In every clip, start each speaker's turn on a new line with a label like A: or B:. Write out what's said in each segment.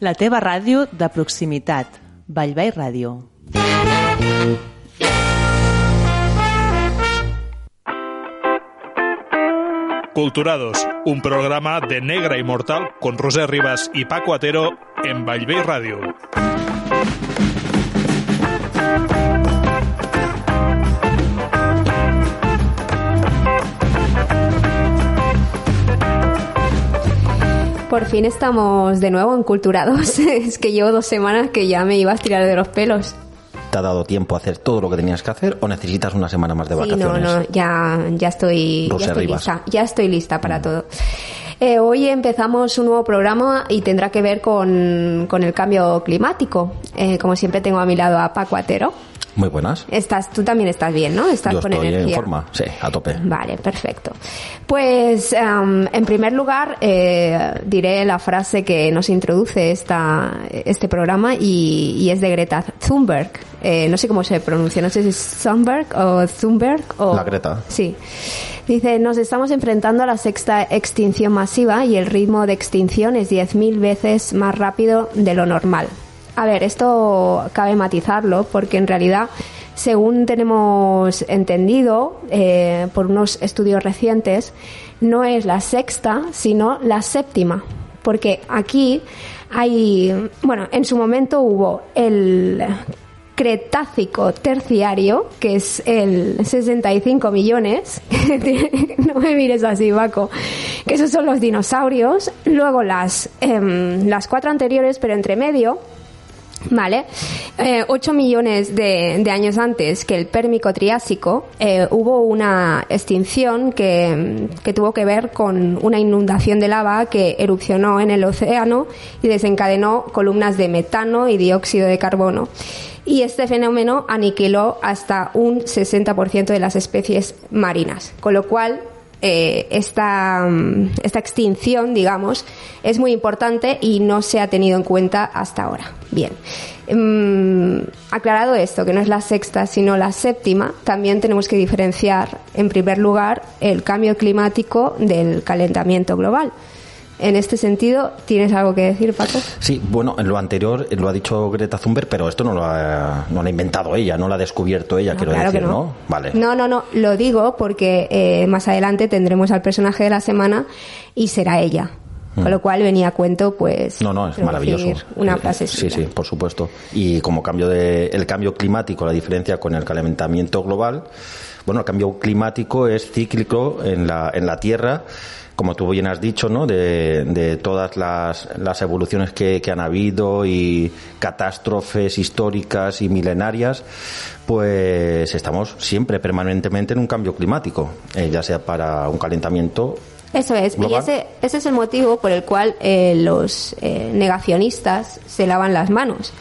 A: La teva ràdio de proximitat. Vallvei Ràdio.
B: Culturados, un programa de Negra Inmortal con Roser Rivas y Paco Atero en Vallvei Radio.
C: Por fin estamos de nuevo en Culturados. es que llevo dos semanas que ya me iba a tirar de los pelos.
D: ¿Te ha dado tiempo a hacer todo lo que tenías que hacer o necesitas una semana más de
C: Sí,
D: vacaciones?
C: no, no, ya, ya estoy, ya estoy lista. Ya estoy lista para todo. Eh, hoy empezamos un nuevo programa y tendrá que ver con, con el cambio climático. Eh, como siempre tengo a mi lado a Paco Atero.
D: Muy buenas.
C: Estás, tú también estás bien, ¿no? Estás
D: Yo
C: con
D: estoy
C: energía.
D: en forma, sí, a tope.
C: Vale, perfecto. Pues em, en primer lugar eh, diré la frase que nos introduce esta, este programa y, y es de Greta Thunberg. Eh, no sé cómo se pronuncia, no sé si es Thunberg o Thunberg o...
D: La Greta.
C: Sí. Dice, nos estamos enfrentando a la sexta extinción masiva y el ritmo de extinción es 10.000 veces más rápido de lo normal. A ver, esto cabe matizarlo porque en realidad, según tenemos entendido eh, por unos estudios recientes, no es la sexta, sino la séptima. Porque aquí hay, bueno, en su momento hubo el Cretácico terciario, que es el 65 millones. no me mires así, Baco. Que esos son los dinosaurios. Luego las, em, las cuatro anteriores, pero entre medio. Vale, eh, 8 millones de, años antes que el Pérmico Triásico eh, hubo una extinción que, que tuvo que ver con una inundación de lava que erupcionó en el océano y desencadenó columnas de metano y dióxido de carbono. Y este fenómeno aniquiló hasta un 60% de las especies marinas, con lo cual eh, esta, mm, esta extinción, digamos, es muy importante y no se ha tenido en cuenta hasta ahora. Bien. Mm, aclarado esto, que no es la sexta, sino la séptima, también tenemos que diferenciar, en primer lugar, el cambio climático del calentamiento global. En este sentido, ¿tienes algo que decir, Paco?
D: Sí, bueno, en lo anterior eh, lo ha dicho Greta Thunberg, pero esto no lo ha, no lo ha inventado ella, no lo ha descubierto ella,
C: No,
D: quiero
C: claro
D: decir,
C: que no.
D: ¿no? Vale.
C: No, no, no, lo digo porque eh, más adelante tendremos al personaje de la semana y será ella. Con lo cual venía a cuento, pues.
D: Mm. No, no, es maravilloso.
C: Una
D: Eh,
C: frase
D: Sí,
C: suya.
D: sí, por supuesto. Y como cambio de, el cambio climático, la diferencia con el calentamiento global, bueno, el cambio climático es cíclico en la, en la Tierra, como tú bien has dicho, ¿no? De, de todas las, las evoluciones que, que han habido y catástrofes históricas y milenarias, pues estamos siempre permanentemente en un cambio climático, eh, ya sea para un calentamiento
C: Eso es, y ese, ese es el motivo por el cual eh, los eh, negacionistas se lavan las manos.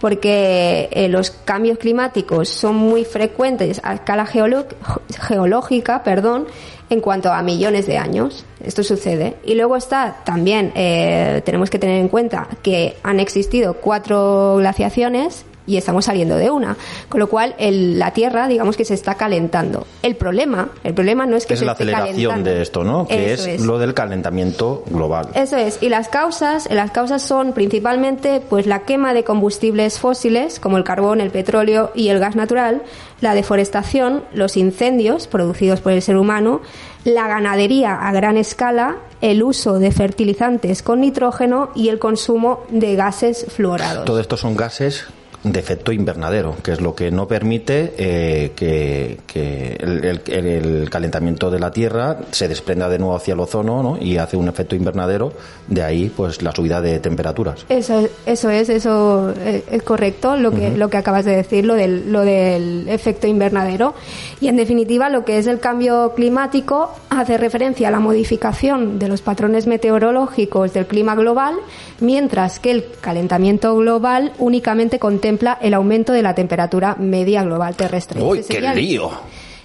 C: Porque eh, los cambios climáticos son muy frecuentes a escala geológica, perdón, en cuanto a millones de años. Esto sucede. Y luego está también, eh, tenemos que tener en cuenta que han existido cuatro glaciaciones y estamos saliendo de una. Con lo cual, el- la Tierra, digamos que se está calentando. El problema, el problema no es que
D: es
C: se
D: la
C: esté
D: aceleración
C: calentando.
D: de esto, ¿no? Que es, lo del calentamiento global.
C: Eso es. Y las causas, las causas son principalmente pues la quema de combustibles fósiles como el carbón, el petróleo y el gas natural, la deforestación, los incendios producidos por el ser humano, la ganadería a gran escala, el uso de fertilizantes con nitrógeno y el consumo de gases fluorados.
D: Todo esto son gases de efecto invernadero, que es lo que no permite eh, que, que el, el- el calentamiento de la Tierra se desprenda de nuevo hacia el ozono ¿no? y hace un efecto invernadero, de ahí pues la subida de temperaturas.
C: Eso, eso es, eso es, es correcto, lo que, lo que acabas de decir, lo del, lo del efecto invernadero. Y en definitiva, lo que es el cambio climático hace referencia a la modificación de los patrones meteorológicos del clima global, mientras que el calentamiento global únicamente contempla el aumento de la temperatura media global terrestre.
D: ¡Uy,
C: Ese
D: qué lío!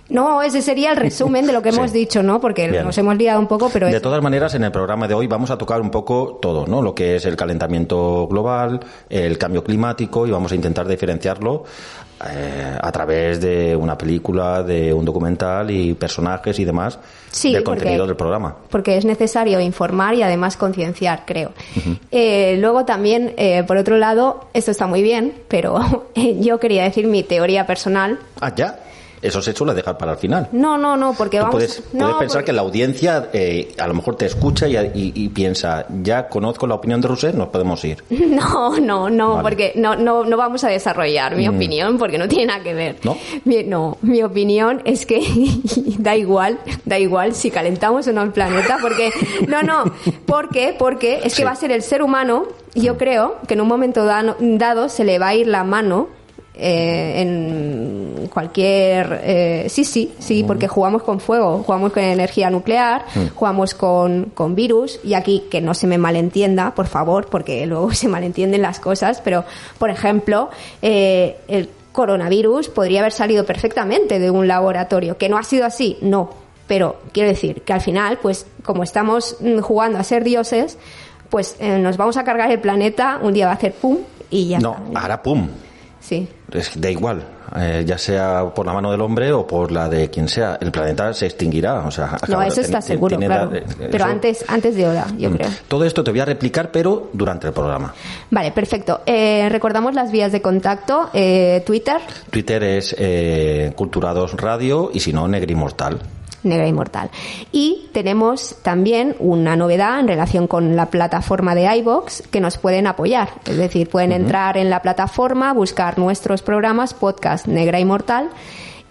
C: No, ese sería el resumen de lo que
D: Sí.
C: hemos dicho, ¿no? Porque
D: Bien.
C: nos hemos liado un poco, pero
D: De
C: es-
D: todas maneras, en el programa de hoy vamos a tocar un poco todo, ¿no? Lo que es el calentamiento global, el cambio climático y vamos a intentar diferenciarlo eh, a través de una película, de un documental y personajes y demás
C: Sí,
D: del
C: porque-
D: contenido del programa.
C: porque es necesario informar y además concienciar, creo. Eh, luego también, eh, por otro lado, esto está muy bien, pero yo quería decir mi teoría personal.
D: Ah, ya. Eso se suele dejar para el final.
C: No, no, no, porque
D: Tú
C: vamos.
D: puedes,
C: no,
D: puedes pensar
C: porque-
D: que la audiencia eh, a lo mejor te escucha y, y- y piensa, ya conozco la opinión de Rousset, nos podemos ir.
C: No, no, no,
D: Vale.
C: porque no, no, no vamos a desarrollar mi
D: Mm.
C: opinión porque no tiene nada que ver.
D: ¿No?
C: Mi, no, mi opinión es que da igual, da igual si calentamos o no el planeta, porque no, no, ¿por qué? Porque es que
D: Sí.
C: va a ser el ser humano, yo creo que en un momento dado se le va a ir la mano eh, en cualquier eh, sí sí sí porque jugamos con fuego jugamos con energía nuclear jugamos con, con virus y aquí que no se me malentienda por favor porque luego se malentienden las cosas pero por ejemplo eh, el coronavirus podría haber salido perfectamente de un laboratorio que no ha sido así no pero quiero decir que al final pues como estamos mm, jugando a ser dioses pues eh, nos vamos a cargar el planeta un día va a hacer pum y ya
D: No,
C: está.
D: hará pum.
C: sí
D: Es, da igual, eh, ya sea por la mano del hombre o por la de quien sea, el planeta se extinguirá. O sea,
C: No, eso está seguro, claro.
D: la- eh,
C: Pero
D: eso-
C: antes, antes de hora, yo
D: Mm.
C: creo.
D: Todo esto te voy a replicar, pero durante el programa.
C: Vale, perfecto. Eh, recordamos las vías de contacto. Eh, Twitter,
D: Twitter es eh, Culturados Radio y si no, Negrimortal.
C: Negra Inmortal. Y tenemos también una novedad en relación con la plataforma de iBox que nos pueden apoyar. Es decir, pueden entrar en la plataforma, buscar nuestros programas, podcast Negra Inmortal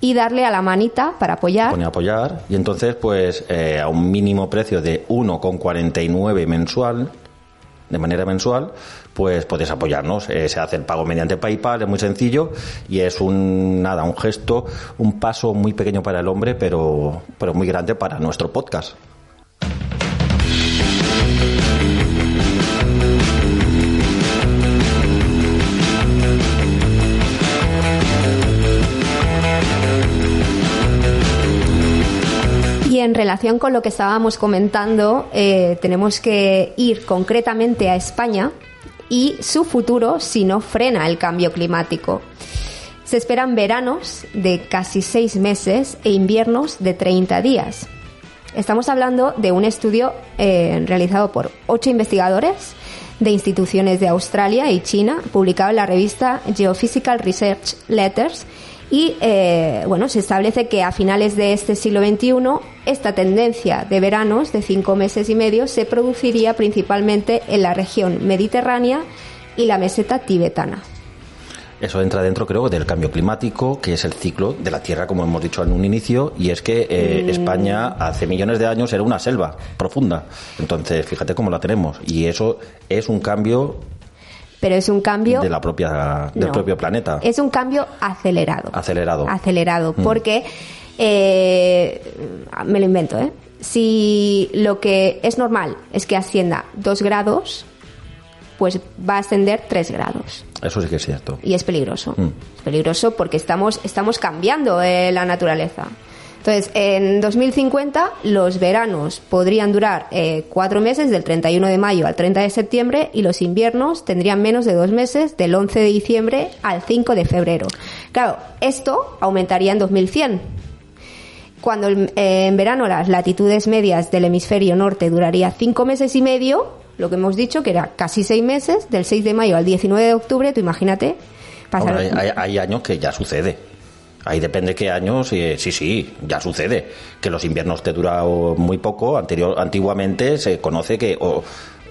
C: y darle a la manita para apoyar.
D: Pone apoyar y entonces, pues, eh, a un mínimo precio de 1,49 mensual, de manera mensual, pues puedes apoyarnos. Eh, se hace el pago mediante PayPal, es muy sencillo y es un nada, un gesto, un paso muy pequeño para el hombre, pero, pero muy grande para nuestro podcast.
C: En relación con lo que estábamos comentando, eh, tenemos que ir concretamente a España y su futuro si no frena el cambio climático. Se esperan veranos de casi seis meses e inviernos de 30 días. Estamos hablando de un estudio eh, realizado por ocho investigadores de instituciones de Australia y China, publicado en la revista Geophysical Research Letters. Y eh, bueno, se establece que a finales de este siglo XXI esta tendencia de veranos de cinco meses y medio se produciría principalmente en la región mediterránea y la meseta tibetana.
D: Eso entra dentro, creo, del cambio climático, que es el ciclo de la Tierra, como hemos dicho en un inicio, y es que eh, España hace millones de años era una selva profunda. Entonces, fíjate cómo la tenemos. Y eso es un cambio
C: Pero es un cambio
D: de la propia, del
C: No.
D: propio planeta.
C: Es un cambio acelerado.
D: Acelerado.
C: Acelerado,
D: Mm.
C: porque eh, me lo invento, ¿eh? Si lo que es normal es que ascienda dos grados, pues va a ascender tres grados.
D: Eso sí que es cierto.
C: Y es peligroso.
D: Mm.
C: Es peligroso porque estamos, estamos cambiando eh, la naturaleza. Entonces, en 2050 los veranos podrían durar eh, cuatro meses, del 31 de mayo al 30 de septiembre, y los inviernos tendrían menos de dos meses, del 11 de diciembre al 5 de febrero. Claro, esto aumentaría en 2100. Cuando eh, en verano las latitudes medias del hemisferio norte duraría cinco meses y medio, lo que hemos dicho que era casi seis meses, del 6 de mayo al 19 de octubre, tú imagínate. pasar-
D: hay- hay años que ya sucede. Ahí depende qué años, eh, sí, sí, ya sucede. Que los inviernos te duran muy poco. Anterior, antiguamente se conoce que o,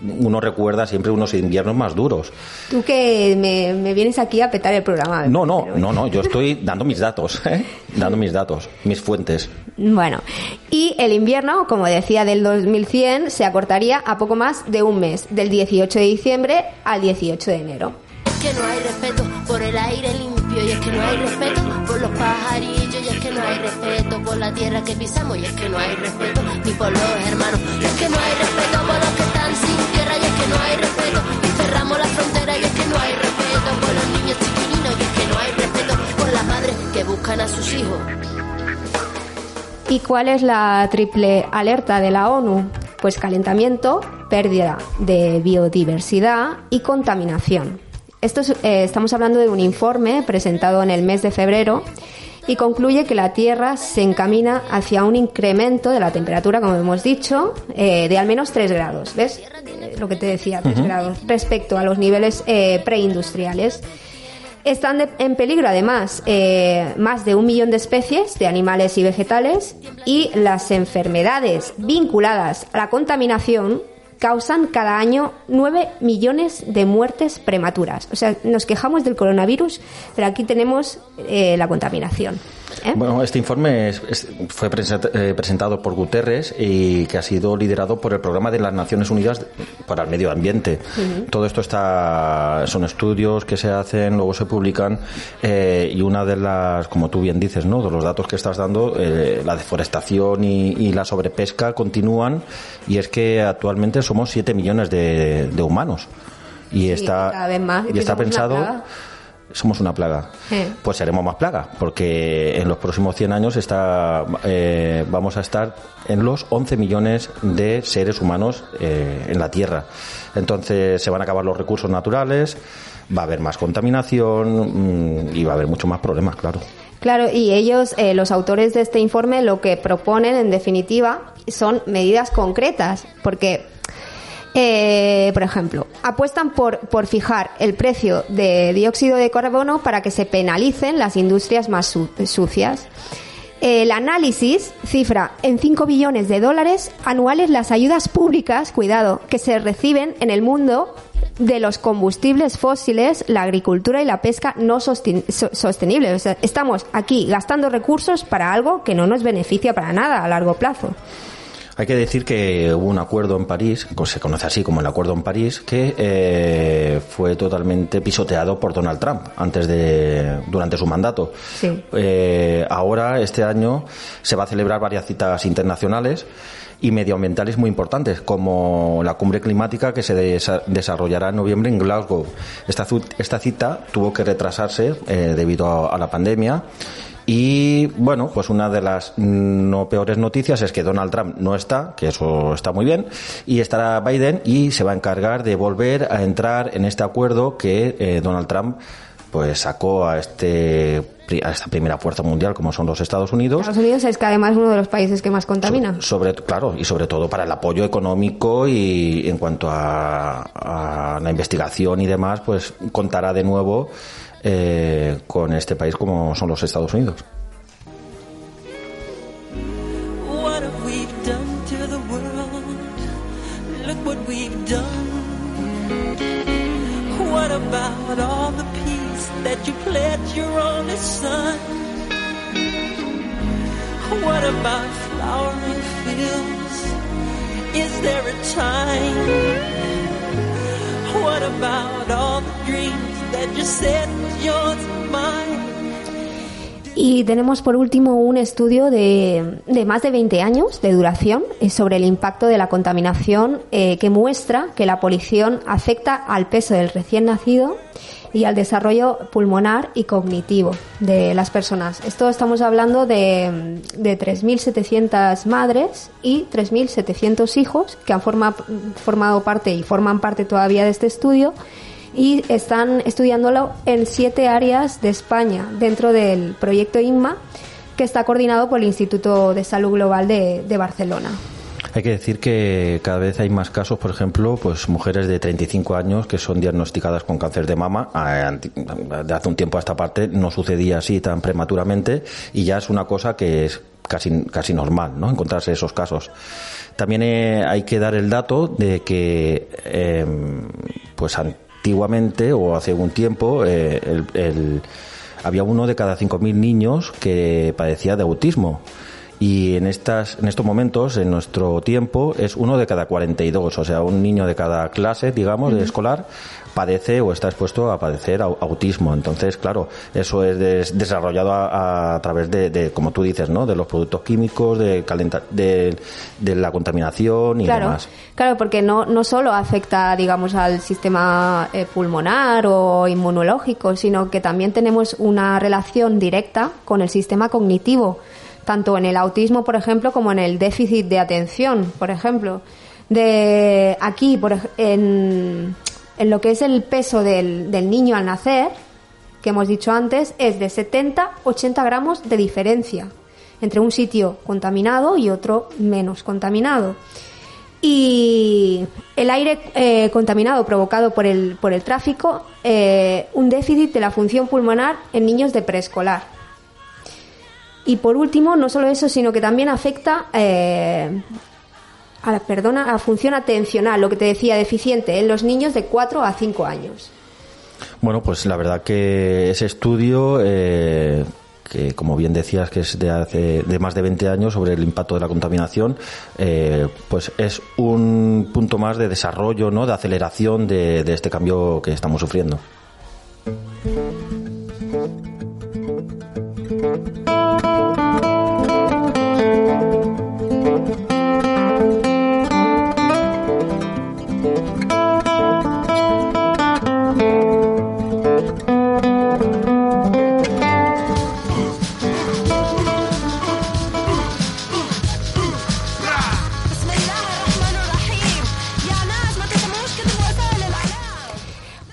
D: uno recuerda siempre unos inviernos más duros.
C: Tú que me, vienes aquí a petar el programa.
D: No, no, no, no, yo estoy dando mis datos, ¿eh? dando mis datos, mis fuentes.
C: Bueno, y el invierno, como decía, del 2100 se acortaría a poco más de un mes, del 18 de diciembre al 18 de enero.
E: que no hay respeto por el aire limpio y es que no hay respeto por los pajarillos y es que no hay respeto por la tierra que pisamos y es que no hay respeto ni por los hermanos y es que no hay respeto por los que están sin tierra y es que no hay respeto y cerramos la frontera y es que no hay respeto por los niños chiquininos y es que no hay respeto por las madres que buscan a sus hijos.
C: ¿Y cuál es la triple alerta de la ONU? Pues calentamiento, pérdida de biodiversidad y contaminación. Esto eh, estamos hablando de un informe presentado en el mes de febrero y concluye que la Tierra se encamina hacia un incremento de la temperatura, como hemos dicho, eh, de al menos 3 grados. ¿Ves? Eh, lo que te decía, 3 grados, respecto a los niveles preindustriales. Están en peligro, además, más de un millón de especies de animales y vegetales y las enfermedades vinculadas a la contaminación causan cada año 9 millones de muertes prematuras. O sea, nos quejamos del coronavirus, pero aquí tenemos eh, la contaminación.
D: ¿Eh? Bueno, este informe fue eh, presentado por Guterres y que ha sido liderado por el Programa de las Naciones Unidas para el Medio Ambiente. Todo esto está, son estudios que se hacen, luego se publican y una de las, como tú bien dices, ¿no? de los datos que estás dando, la deforestación y, la sobrepesca continúan y es que actualmente somos 7 millones de, humanos. Y está, y está pensado somos una plaga. Pues seremos más plaga, porque en los próximos 100 años está, eh, vamos a estar en los 11 millones de seres humanos eh, en la Tierra. Entonces se van a acabar los recursos naturales, va a haber más contaminación mm, y va a haber mucho más problemas, claro.
C: Claro, y ellos, eh, los autores de este informe, lo que proponen, en definitiva, son medidas concretas, porque eh, por ejemplo, apuestan por, por fijar el precio de dióxido de carbono para que se penalicen las industrias más sucias. El análisis cifra en 5 billones de dólares anuales las ayudas públicas, cuidado, que se reciben en el mundo de los combustibles fósiles, la agricultura y la pesca no sostenibles. estamos aquí gastando recursos para algo que no nos beneficia para nada a largo plazo.
D: Hay que decir que hubo un acuerdo en París, se conoce así como el acuerdo en París, que eh, fue totalmente pisoteado por Donald Trump antes de durante su mandato. Eh, ahora este año se va a celebrar varias citas internacionales y medioambientales muy importantes, como la cumbre climática que se desarrollará en noviembre en Glasgow. Esta, esta cita tuvo que retrasarse eh, debido a la pandemia y bueno, pues una de las no peores noticias es que Donald Trump no está, que eso está muy bien, y estará Biden y se va a encargar de volver a entrar en este acuerdo que eh, Donald Trump pues sacó a este a esta primera fuerza mundial como son los Estados Unidos.
C: Estados Unidos es que además es uno de los países que más contamina.
D: sobre claro y sobre todo para el apoyo económico y en cuanto a, a la investigación y demás pues contará de nuevo eh, con este país como son los Estados Unidos. What about flowering fields? Is there a time?
C: Y tenemos por último un estudio de, más de 20 años de duración eh, sobre el impacto de la contaminación eh, que muestra que la polución afecta al peso del recién nacido y al desarrollo pulmonar y cognitivo de las personas. Esto estamos hablando de, de 3.700 madres y 3.700 hijos que han formado parte y forman parte todavía de este estudio y están estudiándolo en siete áreas de España dentro del proyecto INMA que está coordinado por el Instituto de Salud Global de, Barcelona.
D: Hay que decir que cada vez hay más casos, por ejemplo, pues mujeres de 35 años que son diagnosticadas con cáncer de mama. De hace un tiempo a esta parte no sucedía así tan prematuramente y ya es una cosa que es casi, casi normal, ¿no? Encontrarse esos casos. También eh, hay que dar el dato de que, eh, pues antiguamente o hace algún tiempo, eh, el- había uno de cada 5.000 niños que padecía de autismo. Y en, estas, en estos momentos, en nuestro tiempo, es uno de cada 42. O sea, un niño de cada clase, digamos, de escolar, padece o está expuesto a padecer au- autismo. Entonces, claro, eso es des- desarrollado a, a través de, de, como tú dices, ¿no? De los productos químicos, de, calenta- de, de la contaminación y
C: Claro,
D: demás.
C: claro, porque no, no solo afecta, digamos, al sistema eh, pulmonar o inmunológico, sino que también tenemos una relación directa con el sistema cognitivo, tanto en el autismo, por ejemplo, como en el déficit de atención, por ejemplo. De aquí, por, en, en lo que es el peso del, del niño al nacer, que hemos dicho antes, es de 70-80 gramos de diferencia entre un sitio contaminado y otro menos contaminado. Y el aire eh, contaminado provocado por el, por el tráfico, eh, un déficit de la función pulmonar en niños de preescolar. Y por último, no solo eso, sino que también afecta eh, a la, perdona, a función atencional, lo que te decía, deficiente en los niños de 4 a 5 años.
D: Bueno, pues la verdad que ese estudio, eh, que como bien decías que es de hace de más de 20 años sobre el impacto de la contaminación, eh, pues es un punto más de desarrollo, ¿no? De aceleración de, de este cambio que estamos sufriendo.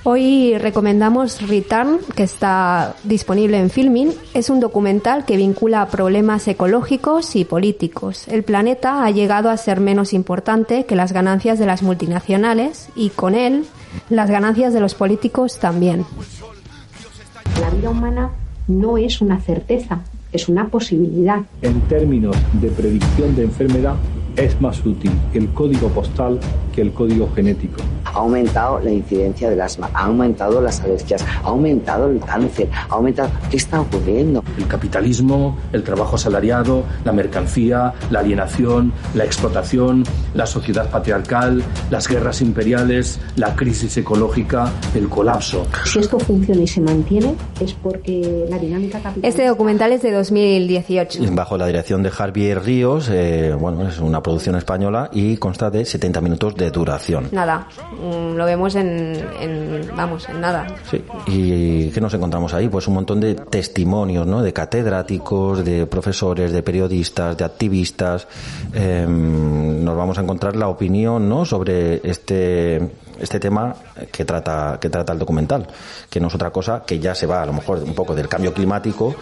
C: Hoy recomendamos Return, que está disponible en Filmin. Es un documental que vincula problemas ecológicos y políticos. El planeta ha llegado a ser menos importante que las ganancias de las multinacionales y con él las ganancias de los políticos también.
F: La vida humana no es una certeza, es una posibilidad.
G: En términos de predicción de enfermedad, es más útil el código postal que el código genético.
H: Ha aumentado la incidencia del asma, ha aumentado las alergias, ha aumentado el cáncer, ha aumentado... ¿Qué está ocurriendo?
I: El capitalismo, el trabajo asalariado, la mercancía, la alienación, la explotación, la sociedad patriarcal, las guerras imperiales, la crisis ecológica, el colapso.
F: Si esto funciona y se mantiene, es porque la dinámica capitalista...
C: Este documental es de 2018.
D: Bajo la dirección de Javier Ríos, eh, bueno, es una producción española y consta de 70 minutos de duración.
C: Nada, mm, lo vemos en, en- vamos, en nada.
D: Sí. ¿Y qué nos encontramos ahí? Pues un montón de testimonios, ¿no? De catedráticos, de profesores, de periodistas, de activistas. Em, nos vamos a encontrar la opinión, ¿no? Sobre este este tema que trata que trata el documental, que no es otra cosa que ya se va a lo mejor un poco del cambio climático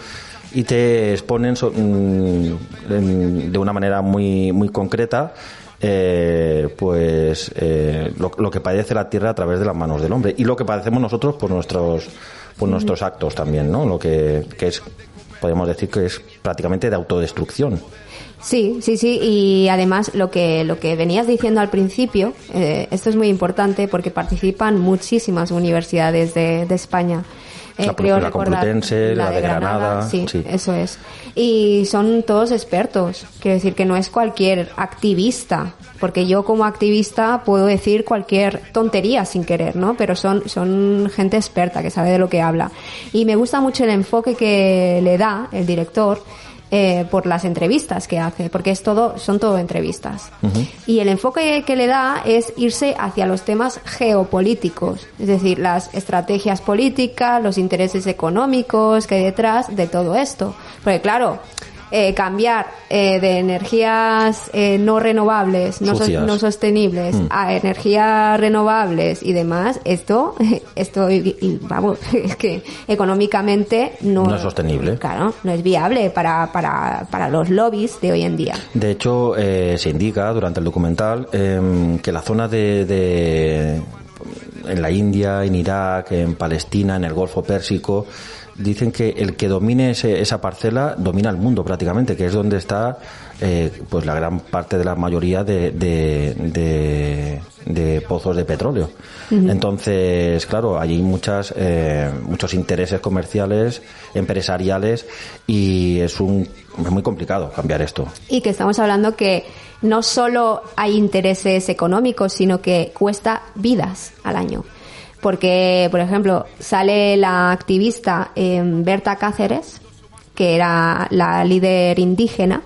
D: y te exponen so- mm, en- de una manera muy muy concreta eh, pues eh, lo, lo que padece la tierra a través de las manos del hombre y lo que padecemos nosotros por nuestros por nuestros actos también no lo que, que es podemos decir que es prácticamente de autodestrucción.
C: Sí, sí, sí, y además lo que lo que venías diciendo al principio, eh, esto es muy importante porque participan muchísimas universidades de, de España. Eh,
D: La-
C: creo
D: la
C: recordar
D: Complutense, la de Granada,
C: sí,
D: sí.
C: eso es. Y son todos expertos, quiero decir que no es cualquier activista, porque yo como activista puedo decir cualquier tontería sin querer, ¿no? Pero son son gente experta que sabe de lo que habla. Y me gusta mucho el enfoque que le da el director eh, por las entrevistas que hace, porque es todo, son todo entrevistas. Y el enfoque que le da es irse hacia los temas geopolíticos, es decir, las estrategias políticas, los intereses económicos que hay detrás de todo esto. Porque claro, eh, cambiar eh, de energías eh, no renovables, no, so- no sostenibles,
D: Mm.
C: a energías renovables y demás, esto, esto, y- y vamos, es que económicamente no,
D: No es sostenible.
C: Claro, no es viable para, para, para los lobbies de hoy en día.
D: De hecho, eh, se indica durante el documental em, que la zona de, de- en la India, en Irak, en Palestina, en el Golfo Pérsico, dicen que el que domine ese- esa parcela domina el mundo prácticamente, que es donde está eh, pues la gran parte de la mayoría de, de, de- de pozos de petróleo. Entonces, claro, hay muchas, eh, muchos intereses comerciales, empresariales y es, un, es muy complicado cambiar esto.
C: Y que estamos hablando que no solo hay intereses económicos, sino que cuesta vidas al año. Porque, por ejemplo, sale la activista eh, Berta Cáceres, que era la líder indígena,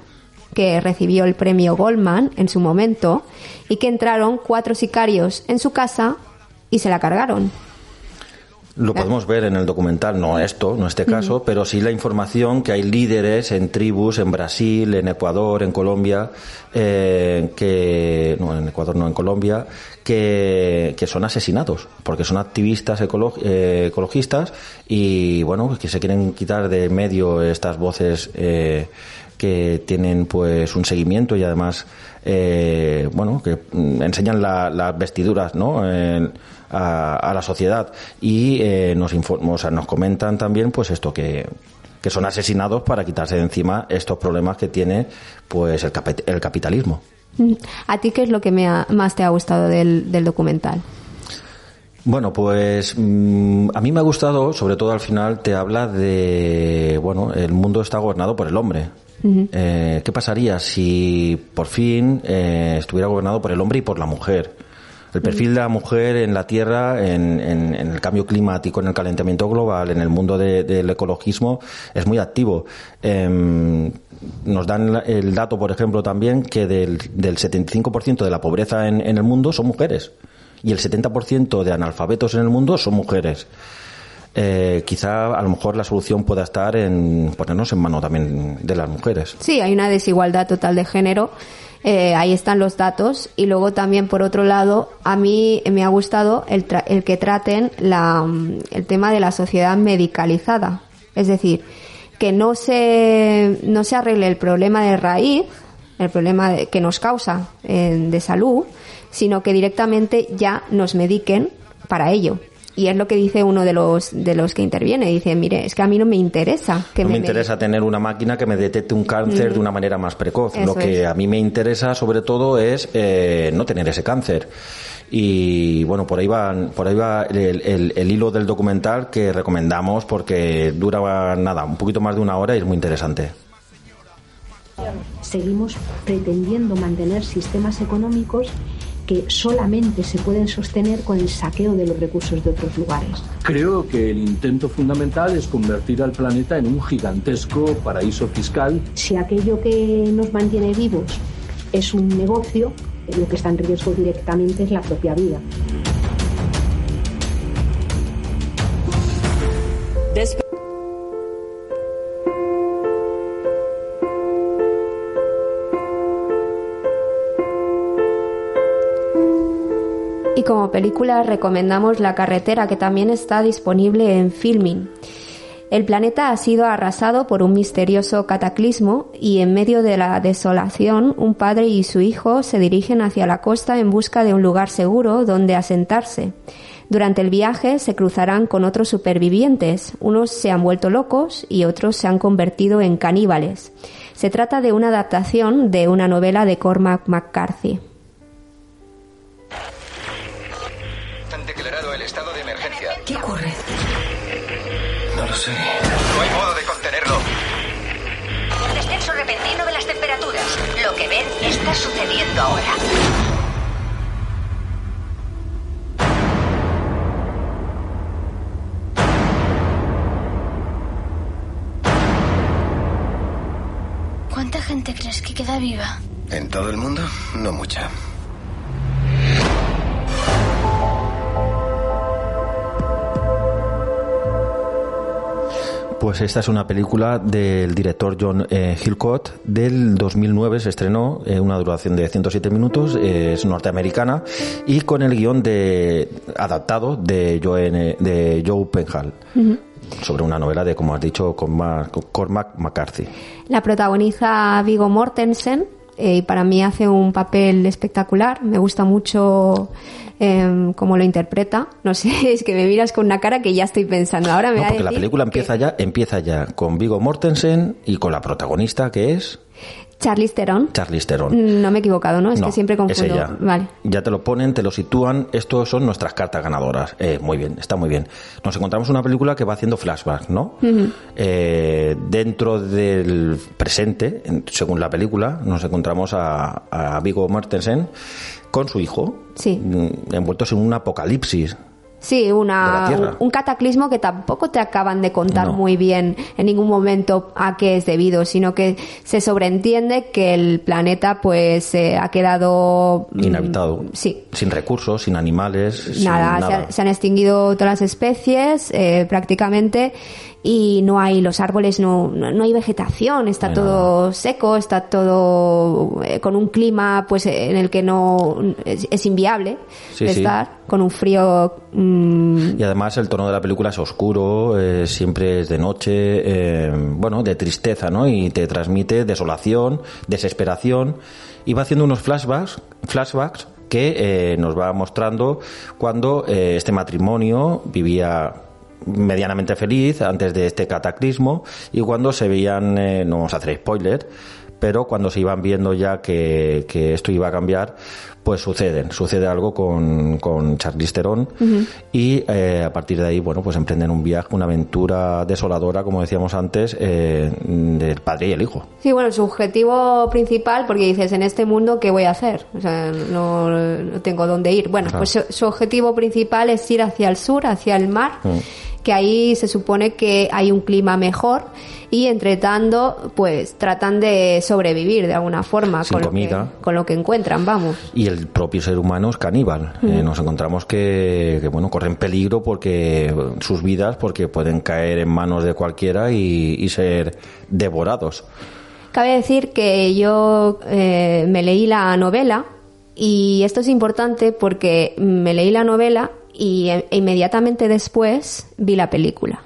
C: que recibió el premio Goldman en su momento, y que entraron cuatro sicarios en su casa y se la cargaron.
D: Lo podemos ver en el documental, no esto, no este caso, pero sí la información que hay líderes en tribus en Brasil, en Ecuador, en Colombia, eh, que no en Ecuador no en Colombia, que, que son asesinados porque son activistas ecolo- eh, ecologistas y bueno que se quieren quitar de medio estas voces eh, que tienen pues un seguimiento y además eh, bueno que mm, enseñan la- las vestiduras no a, a la sociedad y eh, nos inform- o sea, nos comentan también pues esto que que son asesinados para quitarse de encima estos problemas que tiene pues el, el capitalismo
C: Mm. ¿A ti qué es lo que me ha- más te ha gustado del, del documental?
D: Bueno, pues mm, a mí me ha gustado, sobre todo al final, te habla de, bueno, el mundo está gobernado por el hombre. Eh, ¿Qué pasaría si por fin eh, estuviera gobernado por el hombre y por la mujer? El perfil de la mujer en la Tierra, en, en- el cambio climático, en el calentamiento global, en el mundo de- del ecologismo, es muy activo. Em, nos dan el dato, por ejemplo, también que del, del 75% de la pobreza en, en el mundo son mujeres y el 70% de analfabetos en el mundo son mujeres. Eh, quizá a lo mejor la solución pueda estar en ponernos en mano también de las mujeres.
C: Sí, hay una desigualdad total de género. Eh, ahí están los datos. Y luego también, por otro lado, a mí me ha gustado el, tra- el que traten la, mm, el tema de la sociedad medicalizada. Es decir, que no se, no se arregle el problema de raíz, el problema que nos causa eh, de salud, sino que directamente ya nos mediquen para ello. Y es lo que dice uno de los, de los que interviene. Dice, mire, es que a mí no me interesa que
D: no me
C: me
D: interesa tener una máquina que me detecte un cáncer
C: Mm.
D: de una manera más precoz.
C: Eso
D: Lo que
C: es.
D: a mí me interesa sobre todo es eh, no tener ese cáncer. Y bueno, por ahí va, por ahí va el, el- el hilo del documental que recomendamos porque dura nada, un poquito más de una hora y es muy interesante.
F: Seguimos pretendiendo mantener sistemas económicos que solamente se pueden sostener con el saqueo de los recursos de otros lugares.
I: Creo que el intento fundamental es convertir al planeta en un gigantesco paraíso fiscal.
F: Si aquello que nos mantiene vivos es un negocio, lo que está en riesgo directamente es la propia vida.
C: Y como película recomendamos La carretera, que también está disponible en Filming. El planeta ha sido arrasado por un misterioso cataclismo y en medio de la desolación un padre y su hijo se dirigen hacia la costa en busca de un lugar seguro donde asentarse. Durante el viaje se cruzarán con otros supervivientes, unos se han vuelto locos y otros se han convertido en caníbales. Se trata de una adaptación de una novela de Cormac McCarthy.
J: Ahora.
E: ¿Cuánta gente crees que queda viva?
K: ¿En todo el mundo? No mucha.
D: Pues esta es una película del director John eh, Hillcott del 2009 se estrenó, eh, una duración de 107 minutos, eh, es norteamericana y con el guion de adaptado de Joe, de Joe Penhall sobre una novela de, como has dicho, Cormac, McCarthy.
C: La protagoniza Vigo Mortensen, eh, y para mí hace un papel espectacular. Me gusta mucho eh, cómo lo interpreta. No sé, es que me miras con una cara que ya estoy pensando. Ahora me
D: No,
C: va a
D: porque la película empieza ya, empieza ya con Vigo Mortensen y con la protagonista que es
C: Charlize Theron.
D: Charlize Theron.
C: No me he equivocado, ¿no? Es
D: No,
C: que siempre
D: es
C: confundo.
D: ella.
C: Vale.
D: Ya te lo ponen, te lo sitúan. Estos son nuestras cartas ganadoras. Eh, muy bien, está muy bien. Nos encontramos una película que va haciendo flashbacks, ¿no?
C: Ujú.
D: Eh, dentro del presente, en- según la película, nos encontramos a, a Viggo Mortensen con su hijo,
C: Sí.
D: mm, envueltos en un apocalipsis.
C: Sí, una, un, un cataclismo que tampoco te acaban de contar
D: No.
C: muy bien en ningún momento a qué es debido, sino que se sobreentiende que el planeta pues eh, ha quedado mm,
D: Inhabitado.
C: Sí.
D: Sin recursos, sin animales, sin
C: Nada,
D: nada.
C: Se, han, se han extinguido todas las especies eh, prácticamente y no hay los árboles, no, no, no hay vegetación, está todo seco, está todo eh, con un clima pues en el que no es, es inviable
D: Sí,
C: de
D: sí.
C: estar, con un frío mm,
D: Y además el tono de la película es oscuro, eh, siempre es de noche, eh, bueno, de tristeza, ¿no? Y te transmite desolación, desesperación. Y va haciendo unos flashbacks, flashbacks que eh, nos va mostrando cuando eh, este matrimonio vivía medianamente feliz antes de este cataclismo y cuando se veían, eh, no vamos a hacer spoiler, pero cuando se iban viendo ya que, que esto iba a cambiar, pues suceden, sucede algo con, con Charlize Theron y eh, a partir de ahí, bueno, pues emprenden un viaje, una aventura desoladora, como decíamos antes, eh, del padre y el hijo.
C: Sí, bueno, su objetivo principal, porque dices, en este mundo, ¿qué voy a hacer? O sea, no, no tengo dónde ir. Bueno,
D: Claro.
C: pues su, su objetivo principal es ir hacia el sur, hacia el mar, que ahí se supone que hay un clima mejor y entre tanto, pues tratan de sobrevivir de alguna forma
D: Sin
C: con, Lo
D: comida.
C: que, con lo que encuentran, vamos.
D: Y el propio ser humano es caníbal. Eh, nos encontramos que, que, bueno, corren peligro porque sus vidas, porque pueden caer en manos de cualquiera y, y ser devorados.
C: Cabe decir que yo eh, me leí la novela y esto es importante porque me leí la novela y e- inmediatamente después vi la película.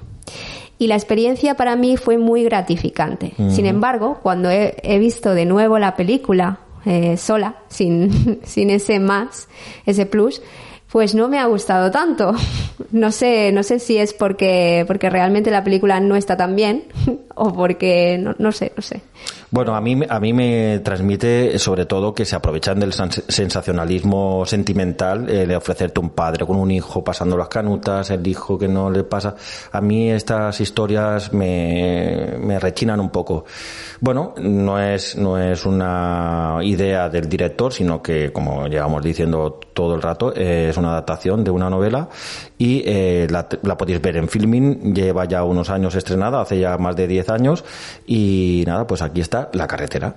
C: Y la experiencia para mí fue muy gratificante. Sin embargo, cuando he, he visto de nuevo la película eh, sola, sin, sin ese más, ese plus, pues no me ha gustado tanto. No sé, no sé si es porque, porque realmente la película no está tan bien o porque, no, no sé, no sé.
D: Bueno, a mí, a mí me transmite sobre todo que se aprovechan del sens- sensacionalismo sentimental, eh, de ofrecerte un padre con un hijo pasando las canutas, el hijo que no le pasa. A mí estas historias me, me rechinan un poco. Bueno, no es, no es una idea del director, sino que, como llevamos diciendo todo el rato, eh, es una adaptación de una novela y eh, la, la podéis ver en Filming, lleva ya unos años estrenada, hace ya más de 10 años y nada, pues aquí está La carretera.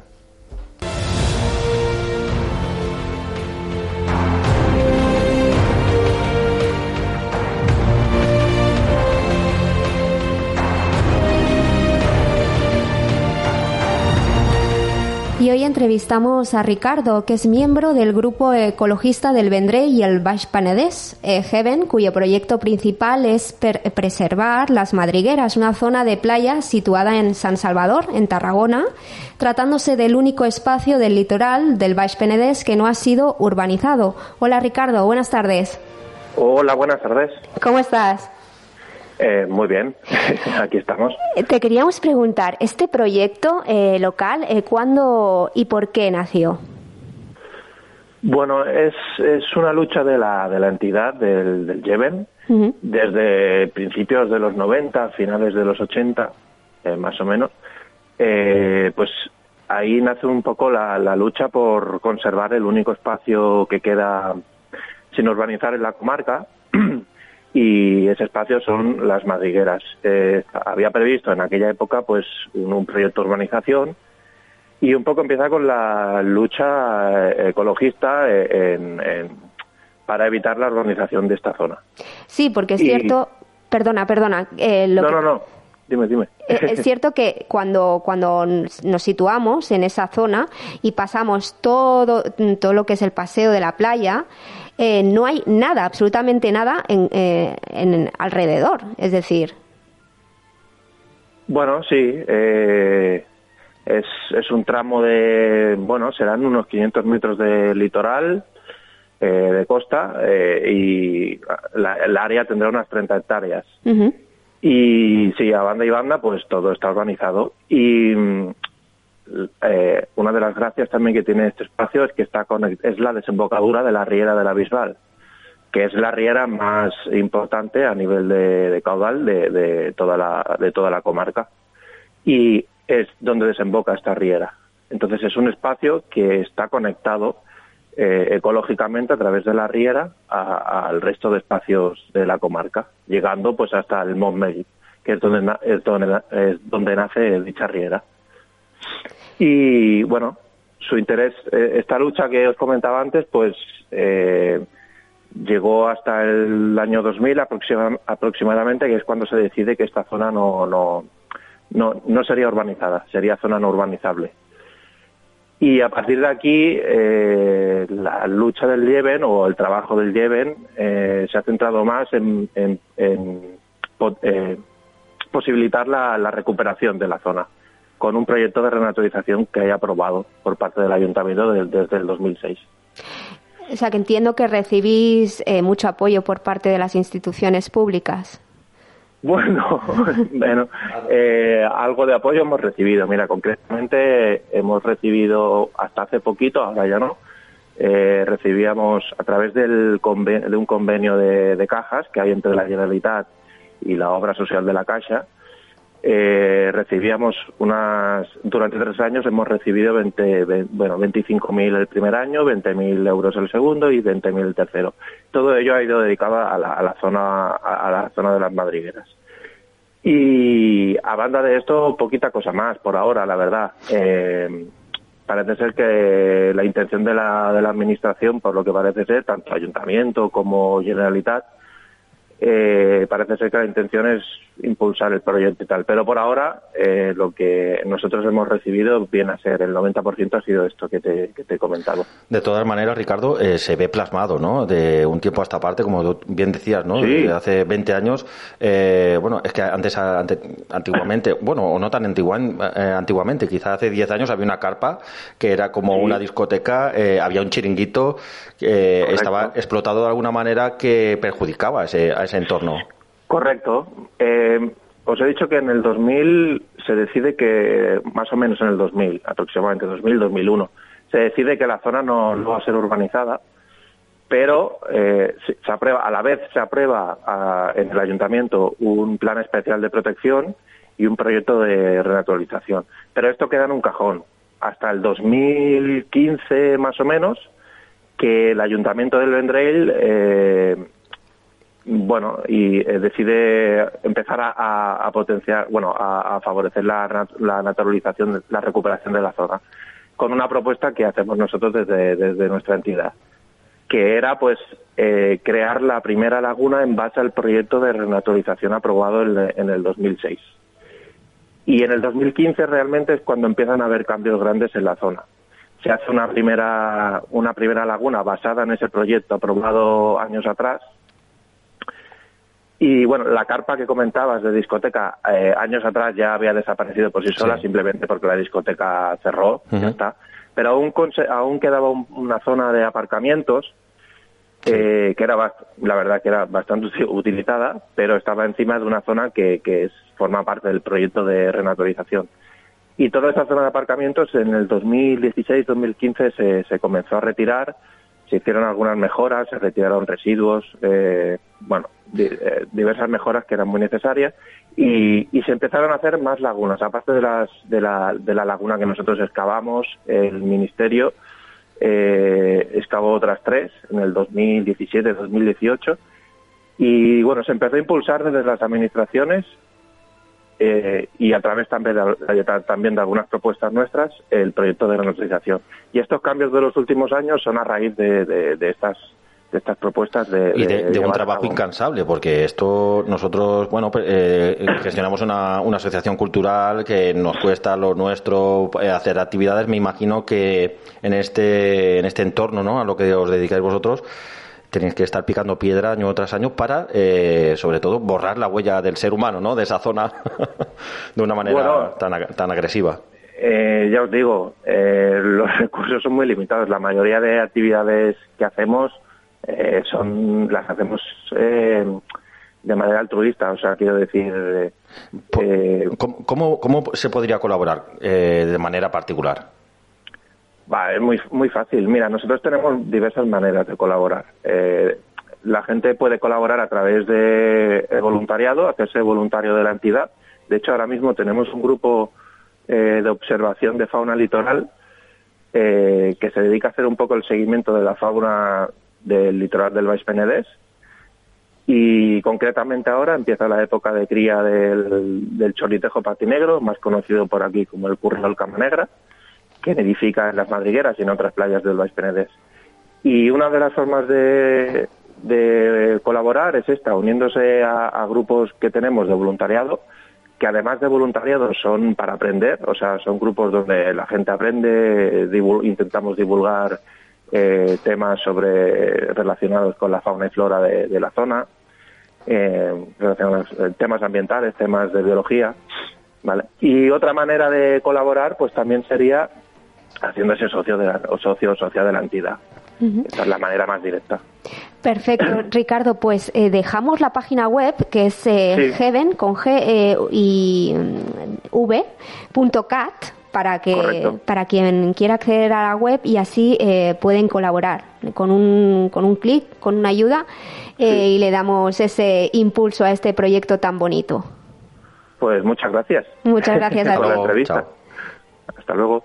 C: Entrevistamos a Ricardo, que es miembro del grupo ecologista del Vendrell y el Baix Penedès, eh, Heaven, cuyo proyecto principal es preservar las madrigueras, una zona de playa situada en San Salvador, en Tarragona, tratándose del único espacio del litoral del Baix Penedès que no ha sido urbanizado. Hola Ricardo, buenas tardes.
L: Hola, buenas tardes.
C: ¿Cómo estás?
L: Eh, muy bien, aquí estamos.
C: Eh, Te queríamos preguntar, ¿este proyecto eh, local, eh, cuándo y por qué nació?
L: Bueno, es, es una lucha de la, de la entidad del, del Yemen desde principios de los 90, finales de los 80, eh, más o menos. Pues ahí nace un poco la, la lucha por conservar el único espacio que queda sin urbanizar en la comarca. y ese espacio son las madrigueras. Eh, había previsto en aquella época pues un, un proyecto de urbanización y un poco empieza con la lucha eh, ecologista eh, en- en- para evitar la urbanización de esta zona.
C: Sí, porque es
L: Y-
C: cierto, perdona, perdona, eh, lo
L: no,
C: que-
L: no, no, dime, dime.
C: eh, es cierto que cuando, cuando nos situamos en esa zona y pasamos todo, todo lo que es el paseo de la playa, eh, no hay nada, absolutamente nada en, eh, en alrededor. Es decir,
L: Bueno, sí. eh, Es, es un tramo de, bueno, serán unos 500 metros de litoral, eh, de costa, eh, y la- el área tendrá unas 30 hectáreas. Y sí, a banda y banda, pues todo está organizado. Y mm, eh, una de las gracias también que tiene este espacio es que está conect- es la desembocadura de la riera de la Bisbal, que es la riera más importante a nivel de, caudal de, de toda la, de toda la comarca. Y es donde desemboca esta riera. Entonces es un espacio que está conectado eh, ecológicamente a través de la riera al resto de espacios de la comarca, llegando pues hasta el Montmell, que es donde, es donde, es donde nace dicha riera. Y bueno, su interés, eh, esta lucha que os comentaba antes, pues eh, llegó hasta el año 2000 aproxima- aproximadamente, que es cuando se decide que esta zona no, no, no, no sería urbanizada, sería zona no urbanizable. Y a partir de aquí, eh, la lucha del Lleven o el trabajo del Lleven eh, se ha centrado más en, eh, posibilitar la recuperación de la zona con un proyecto de renaturalización que haya aprobado por parte del ayuntamiento de- desde el 2006.
C: O sea, que entiendo que recibís eh, mucho apoyo por parte de las instituciones públicas.
L: Bueno, bueno eh, algo de apoyo hemos recibido. Mira, concretamente hemos recibido hasta hace poquito, ahora ya no, eh, recibíamos a través del conven- de un convenio de, de cajas que hay entre la Generalitat y la obra social de la Caixa. Eh, recibíamos unas, durante tres años hemos recibido 20, ve- bueno, 25.000 el primer año, 20.000 euros el segundo y 20.000 el tercero. Todo ello ha ido dedicado a la, a la zona, a, a la zona de las madrigueras. Y a banda de esto, poquita cosa más por ahora, la verdad. Eh, parece ser que la intención de la, de la administración, por lo que parece ser, tanto ayuntamiento como Generalitat, eh, parece ser que la intención es impulsar el proyecto y tal. Pero por ahora, eh, lo que nosotros hemos recibido viene a ser el 90% ha sido esto que te, que te he comentado.
D: De todas maneras, Ricardo, eh, se ve plasmado, ¿no? De un tiempo a esta parte, como bien decías, ¿no?
L: Sí.
D: De hace 20 años. eh, bueno, es que antes, ante- antiguamente, bueno, o no tan antigua, eh, antiguamente, quizá hace 10 años había una carpa que era como una discoteca, eh, había un chiringuito que estaba explotado de alguna manera que perjudicaba ese, a entorno.
L: Correcto. Eh, os he dicho que en el 2000 se decide que, más o menos en el 2000, aproximadamente 2000-2001, se decide que la zona no, va a ser urbanizada, pero eh, se, aprueba, a la vez se aprueba en el ayuntamiento un plan especial de protección y un proyecto de renaturalización. Pero esto queda en un cajón. Hasta el 2015 más o menos, que el ayuntamiento del Vendrell eh, bueno, y eh, decide empezar a, potenciar, bueno, a, favorecer la, la naturalización, la recuperación de la zona, con una propuesta que hacemos nosotros desde, desde nuestra entidad, que era, pues, eh, crear la primera laguna en base al proyecto de renaturalización aprobado en, en el 2006. Y en el 2015 realmente es cuando empiezan a haber cambios grandes en la zona. Se hace una primera, una primera laguna basada en ese proyecto aprobado años atrás, y bueno, la carpa que comentabas de discoteca, eh, años atrás ya había desaparecido por sí sola,
D: Sí.
L: simplemente porque la discoteca cerró, ya está. Pero aún, aún quedaba un- una zona de aparcamientos eh, que era, la verdad que era bastante uti- utilizada, pero estaba encima de una zona que, que es- forma parte del proyecto de renaturalización. Y toda esa zona de aparcamientos en el 2016-2015 se, se comenzó a retirar, se hicieron algunas mejoras, se retiraron residuos, eh, bueno, eh, diversas mejoras que eran muy necesarias y, y se empezaron a hacer más lagunas, aparte de, las, de, la, de la laguna que nosotros excavamos, el Ministerio eh, excavó otras tres en el 2017-2018 y bueno, se empezó a impulsar desde las administraciones eh, y a través también de, también de algunas propuestas nuestras el proyecto de renaturalización. Y estos cambios de los últimos años son a raíz de, de- de estas de estas propuestas de,
D: Y de, de un
L: llevar a
D: trabajo incansable, porque esto nosotros, bueno, pues, eh, gestionamos una, una asociación cultural que nos cuesta lo nuestro eh, hacer actividades. Me imagino que en este, en este entorno, ¿no? A lo que os dedicáis vosotros, tenéis que estar picando piedra año tras año para, eh, sobre todo, borrar la huella del ser humano, ¿no? De esa zona de una manera
L: Bueno.
D: tan, tan agresiva.
L: Eh, ya os digo, eh, los recursos son muy limitados. La mayoría de actividades que hacemos eh, son las hacemos eh, de manera altruista. O sea, quiero decir.
D: ¿Cómo, cómo, cómo se podría colaborar eh, de manera particular?
L: Va, es muy, muy fácil. Mira, nosotros tenemos diversas maneras de colaborar. Eh, la gente puede colaborar a través de el voluntariado, hacerse voluntario de la entidad. De hecho, ahora mismo tenemos un grupo eh, de observación de fauna litoral eh, que se dedica a hacer un poco el seguimiento de la fauna del litoral del Baix Penedès. Y concretamente ahora empieza la época de cría del, del patinegro, más conocido por aquí como el curriol cama negra que nidifica en las madrigueras y en otras playas del Baix Penedès. Y una de las formas de, de colaborar es esta, uniéndose a, grupos que tenemos de voluntariado, que además de voluntariado son para aprender, o sea, son grupos donde la gente aprende, intentamos divulgar eh, temas sobre relacionados con la fauna y flora de, de la zona, eh, relacionados, temas ambientales, temas de biología. ¿vale? Y otra manera de colaborar, pues también sería haciéndose socio de la, o socio o socia de la entidad. Uh -huh. Esa es la manera más directa.
C: Perfecto, Ricardo, pues eh, dejamos la página web que es eh, sí. heaven con G eh, y V punto cat para que Correcto. para quien quiera acceder a la web y así eh, pueden colaborar con un con un clic, con una ayuda sí. y le damos ese impulso a este proyecto tan bonito.
L: Pues muchas gracias.
C: Muchas gracias a
L: ti. la entrevista.
D: Chao.
L: Hasta luego.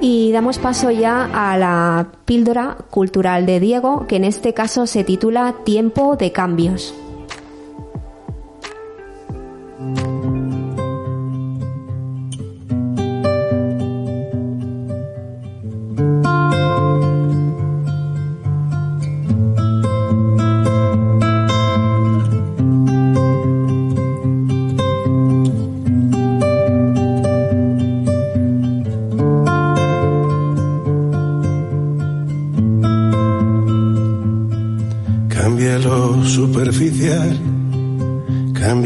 C: Y damos paso ya a la píldora cultural de Diego, que en este caso se titula Tiempo de Cambios.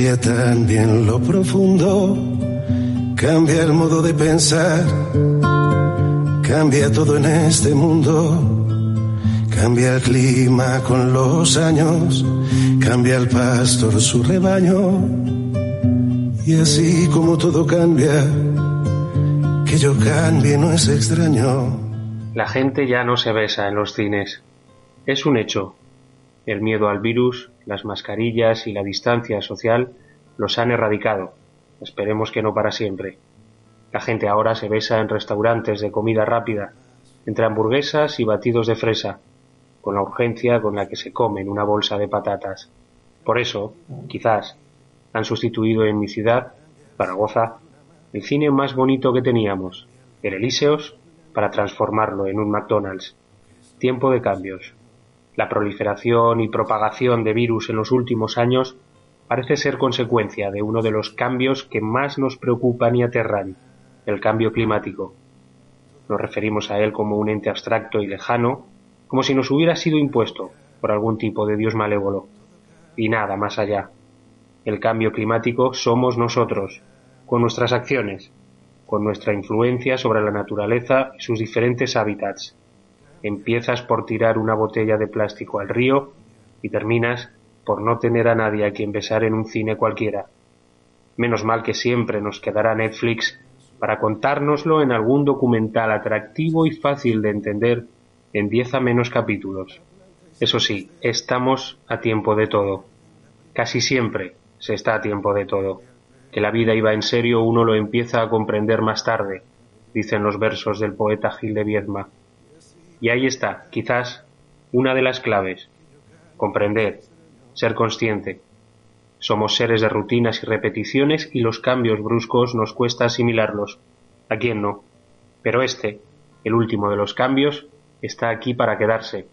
M: Cambia también lo profundo, cambia el modo de pensar, cambia todo en este mundo, cambia el clima con los años, cambia el pastor su rebaño, y así como todo cambia, que yo cambie no es extraño.
N: La gente ya no se besa en los cines. Es un hecho. El miedo al virus, las mascarillas y la distancia social los han erradicado. Esperemos que no para siempre. La gente ahora se besa en restaurantes de comida rápida, entre hamburguesas y batidos de fresa, con la urgencia con la que se comen una bolsa de patatas. Por eso, quizás, han sustituido en mi ciudad, Zaragoza, el cine más bonito que teníamos, el Elíseos, para transformarlo en un McDonald's. Tiempo de cambios. La proliferación y propagación de virus en los últimos años parece ser consecuencia de uno de los cambios que más nos preocupan y aterran, el cambio climático. Nos referimos a él como un ente abstracto y lejano, como si nos hubiera sido impuesto por algún tipo de dios malévolo. Y nada más allá. El cambio climático somos nosotros, con nuestras acciones, con nuestra influencia sobre la naturaleza y sus diferentes hábitats. Empiezas por tirar una botella de plástico al río y terminas por no tener a nadie a quien besar en un cine cualquiera. Menos mal que siempre nos quedará Netflix para contárnoslo en algún documental atractivo y fácil de entender en diez a menos capítulos. Eso sí, estamos a tiempo de todo. Casi siempre se está a tiempo de todo. Que la vida iba en serio uno lo empieza a comprender más tarde, dicen los versos del poeta Gil de Viedma. Y ahí está, quizás, una de las claves. Comprender, ser consciente. Somos seres de rutinas y repeticiones y los cambios bruscos nos cuesta asimilarlos. ¿A quién no? Pero este, el último de los cambios, está aquí para quedarse.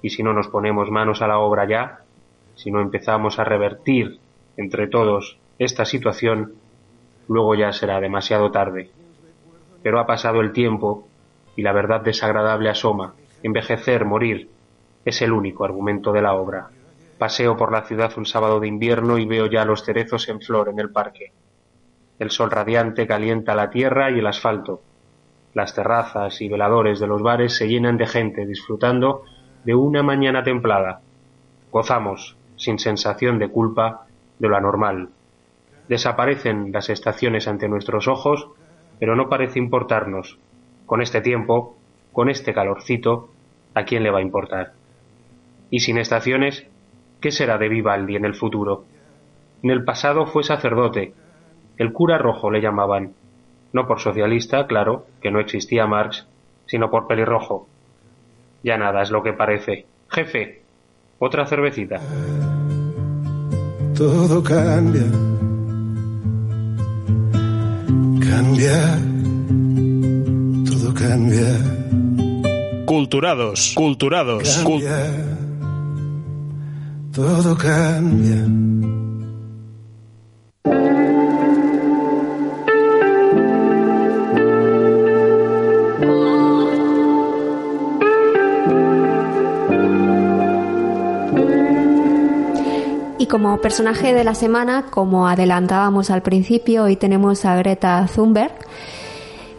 N: Y si no nos ponemos manos a la obra ya, si no empezamos a revertir entre todos esta situación, luego ya será demasiado tarde. Pero ha pasado el tiempo y la verdad desagradable asoma. Envejecer, morir, es el único argumento de la obra. Paseo por la ciudad un sábado de invierno y veo ya los cerezos en flor en el parque. El sol radiante calienta la tierra y el asfalto. Las terrazas y veladores de los bares se llenan de gente disfrutando de una mañana templada. Gozamos, sin sensación de culpa, de lo anormal. Desaparecen las estaciones ante nuestros ojos, pero no parece importarnos. Con este tiempo, con este calorcito, ¿a quién le va a importar? Y sin estaciones, ¿qué será de Vivaldi en el futuro? En el pasado fue sacerdote. El cura rojo le llamaban. No por socialista, claro, que no existía Marx, sino por pelirrojo. Ya nada es lo que parece. Jefe, otra cervecita.
M: Todo cambia. Cambia. Cambia.
B: Culturados, culturados, cul-
M: Cambia. Todo cambia.
C: Y como personaje de la semana, como adelantábamos al principio, hoy tenemos a Greta Thunberg,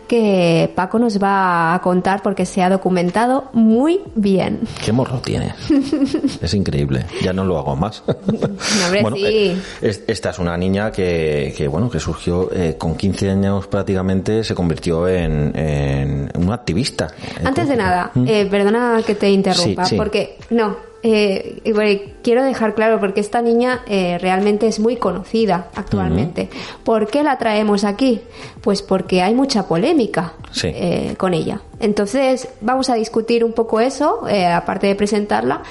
C: que Paco nos va a contar porque se ha documentado muy bien.
D: Qué morro tiene. Es increíble. Ya no lo hago más.
C: No, hombre,
D: Bueno,
C: sí.
D: eh, es- esta es una niña que, que, bueno, que surgió eh, con 15 años prácticamente, se convirtió en, en una activista.
C: Antes de nada,
D: Mm.
C: eh, perdona que te interrumpa,
D: Sí, sí.
C: porque no, eh, bueno, quiero dejar claro porque esta niña eh, realmente es muy conocida actualmente. ¿Por qué la traemos aquí? Pues porque hay mucha polémica
D: Sí.
C: eh, con ella. Entonces vamos a discutir un poco eso, eh, aparte de presentarla.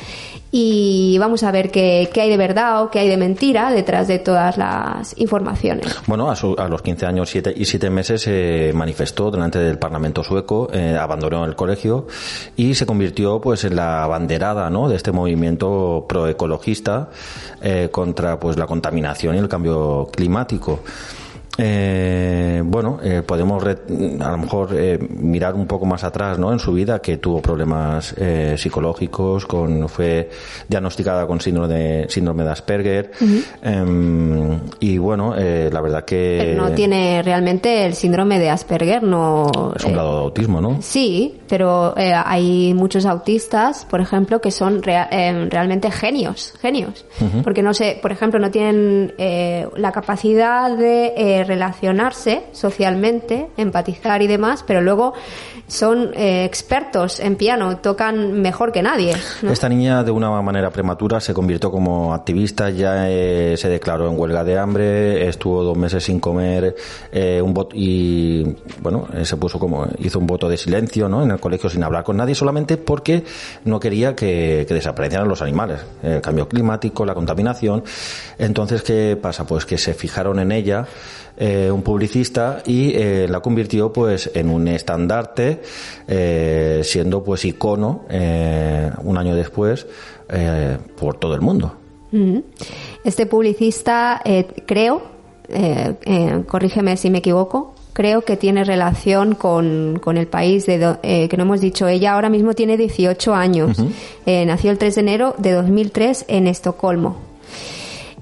C: Y vamos a ver qué, qué hay de verdad o qué hay de mentira detrás de todas las informaciones.
D: Bueno, a, su- a los 15 años siete, y 7 meses se manifestó delante del Parlamento sueco, eh, abandonó el colegio y se convirtió pues en la abanderada ¿no? de este movimiento proecologista eh, contra pues la contaminación y el cambio climático. Eh, bueno, eh, podemos re- a lo mejor eh, mirar un poco más atrás ¿no? en su vida, que tuvo problemas eh, psicológicos, con, fue diagnosticada con síndrome de, síndrome de Asperger. Em, y bueno, eh, la verdad que
C: Pero no tiene realmente el síndrome de Asperger, no.
D: es un
C: eh,
D: grado de autismo, ¿no?
C: Sí, pero eh, hay muchos autistas, por ejemplo, que son rea- realmente genios, genios. Porque no sé, por ejemplo, no tienen eh, la capacidad de eh, relacionarse socialmente, empatizar y demás, pero luego son eh, expertos en piano, tocan mejor que nadie.
D: Esta niña, de una manera prematura, se convirtió como activista, ya eh, se declaró en huelga de hambre, estuvo dos meses sin comer, eh, un voto y bueno, eh, se puso como hizo un voto de silencio, ¿no? En el colegio sin hablar con nadie, solamente porque no quería que, que desaparecieran los animales, el cambio climático, la contaminación. Entonces, ¿qué pasa? Pues que se fijaron en ella. Eh, un publicista y eh, la convirtió pues en un estandarte eh, siendo pues icono eh, un año después por todo el mundo.
C: Este publicista, eh, creo, corrígeme si me equivoco, creo que tiene relación con, con el país de do- eh, que no hemos dicho. Ella ahora mismo tiene 18 años. Eh, nació el 3 de enero de 2003 en Estocolmo.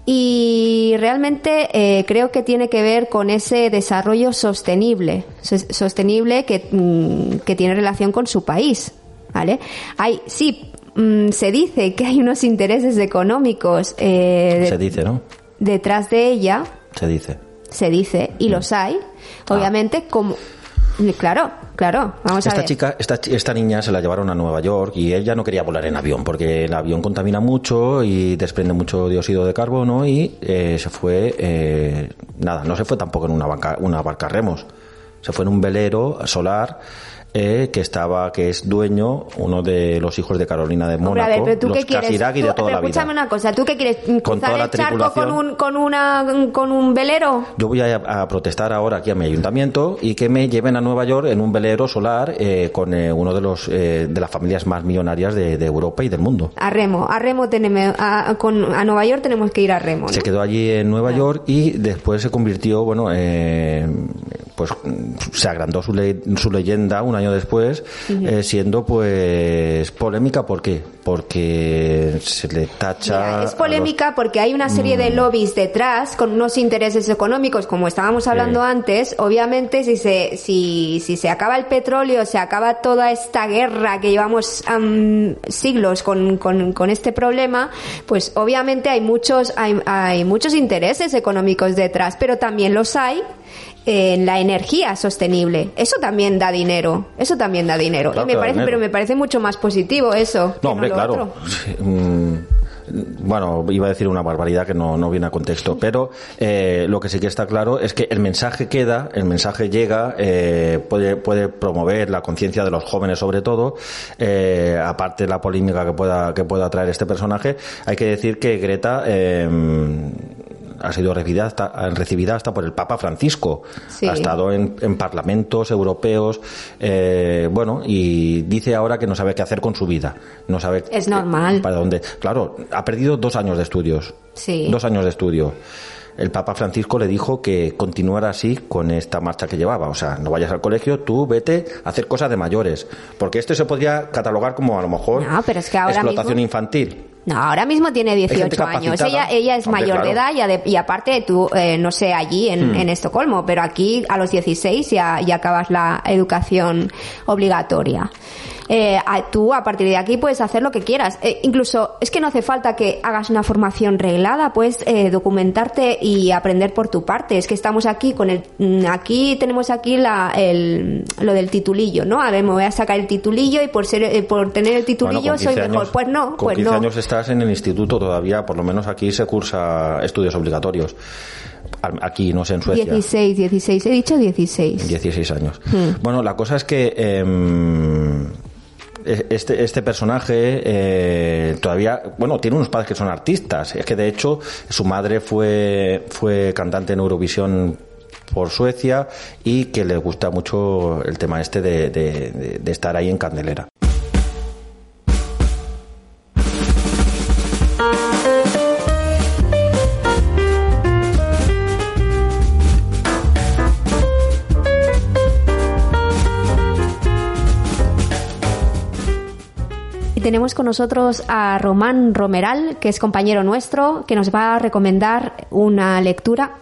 C: Y realmente eh, creo que tiene que ver con ese desarrollo sostenible, sos- sostenible que, mm, que tiene relación con su país, ¿vale? Hay, sí, mm, se dice que hay unos intereses económicos eh,
D: se dice no
C: detrás de ella,
D: se dice.
C: Se dice, y los hay, obviamente, como... Claro, claro, vamos a
D: esta
C: ver.
D: chica esta, esta niña se la llevaron a Nueva York y ella no quería volar en avión porque el avión contamina mucho y desprende mucho dióxido de carbono y eh, se fue eh, nada no se fue tampoco en una barca una barca a remos se fue en un velero solar eh, que estaba, que es dueño, uno de los hijos de Carolina de Mónaco,
C: Hombre, a ver, pero tú
D: los
C: qué quieres.
D: Casiraghi de toda
C: pero
D: la vida.
C: escúchame una cosa, ¿tú qué quieres?
D: Con
C: ¿Cruzar
D: toda la
C: charco con un, con, una, con un velero?
D: Yo voy a, a protestar ahora aquí a mi ayuntamiento y que me lleven a Nueva York en un velero solar eh, con eh, uno de los eh, de las familias más millonarias de, de Europa y del mundo.
C: A Remo, a Remo tenemos, a, con, a Nueva York tenemos que ir a Remo. ¿no?
D: Se quedó allí en Nueva York y después se convirtió, bueno, eh, pues se agrandó su, le- su leyenda un año después, eh, siendo pues polémica. ¿Por qué? Porque se le tacha.
C: Es polémica porque hay una serie
D: Mm.
C: de lobbies detrás con unos intereses económicos, como estábamos hablando antes. Obviamente, si se, si, si se acaba el petróleo, se acaba toda esta guerra que llevamos am, siglos con, con, con este problema, pues obviamente hay muchos, hay, hay muchos intereses económicos detrás, pero también los hay en la energía sostenible. Eso también da dinero. Eso también da dinero.
D: Claro
C: y me
D: que da
C: parece,
D: dinero.
C: pero me parece mucho más positivo eso. que
D: No, hombre,
C: lo
D: claro.
C: otro.
D: Mm, Bueno, iba a decir una barbaridad que no, no viene a contexto, pero eh, lo que sí que está claro es que el mensaje queda, el mensaje llega, eh, puede, puede promover la conciencia de los jóvenes sobre todo, eh, aparte de la polémica que pueda, que pueda traer este personaje, hay que decir que Greta ha sido recibida hasta, recibida hasta por el Papa Francisco.
C: Sí.
D: Ha estado en, en parlamentos europeos, eh, bueno, y dice ahora que no sabe qué hacer con su vida. No sabe
C: Es normal.
D: para dónde. Claro, ha perdido dos años de estudios.
C: Sí.
D: Dos años de estudio. El Papa Francisco le dijo que continuara así con esta marcha que llevaba. O sea, no vayas al colegio, tú vete a hacer cosas de mayores. Porque esto se podría catalogar como a lo mejor
C: No, pero es que ahora
D: explotación
C: mismo-
D: infantil.
C: No, ahora mismo tiene
D: gente
C: 18 años. Ella, ella es
D: Hombre,
C: mayor de edad y, y aparte tú, eh, no sé, allí en,
D: Hmm.
C: en Estocolmo, pero aquí a los 16 ya, ya acabas la educación obligatoria. Eh, a- tú a partir de aquí puedes hacer lo que quieras. Eh, incluso es que no hace falta que hagas una formación reglada, puedes eh, documentarte y aprender por tu parte. Es que estamos aquí con el, mm, aquí tenemos aquí la, el, lo del titulillo, ¿no? A ver, me voy a sacar el titulillo y por ser, eh, por tener el titulillo
D: Bueno,
C: soy
D: 15
C: mejor. pues no,
D: Con
C: pues
D: 15
C: no.
D: años estás en el instituto todavía, por lo menos aquí se cursa estudios obligatorios. Aquí, no sé, en Suecia.
C: 16, 16, he dicho 16.
D: 16 años.
C: Hmm.
D: Bueno, la cosa es que em, e- este, este personaje eh, todavía, bueno, tiene unos padres que son artistas. Es que de hecho su madre fue, fue cantante en Eurovisión por Suecia y que le gusta mucho el tema este de- de estar ahí en Candelera.
C: Tenemos con nosotros a Román Romeral, que es compañero nuestro, que nos va a recomendar una lectura.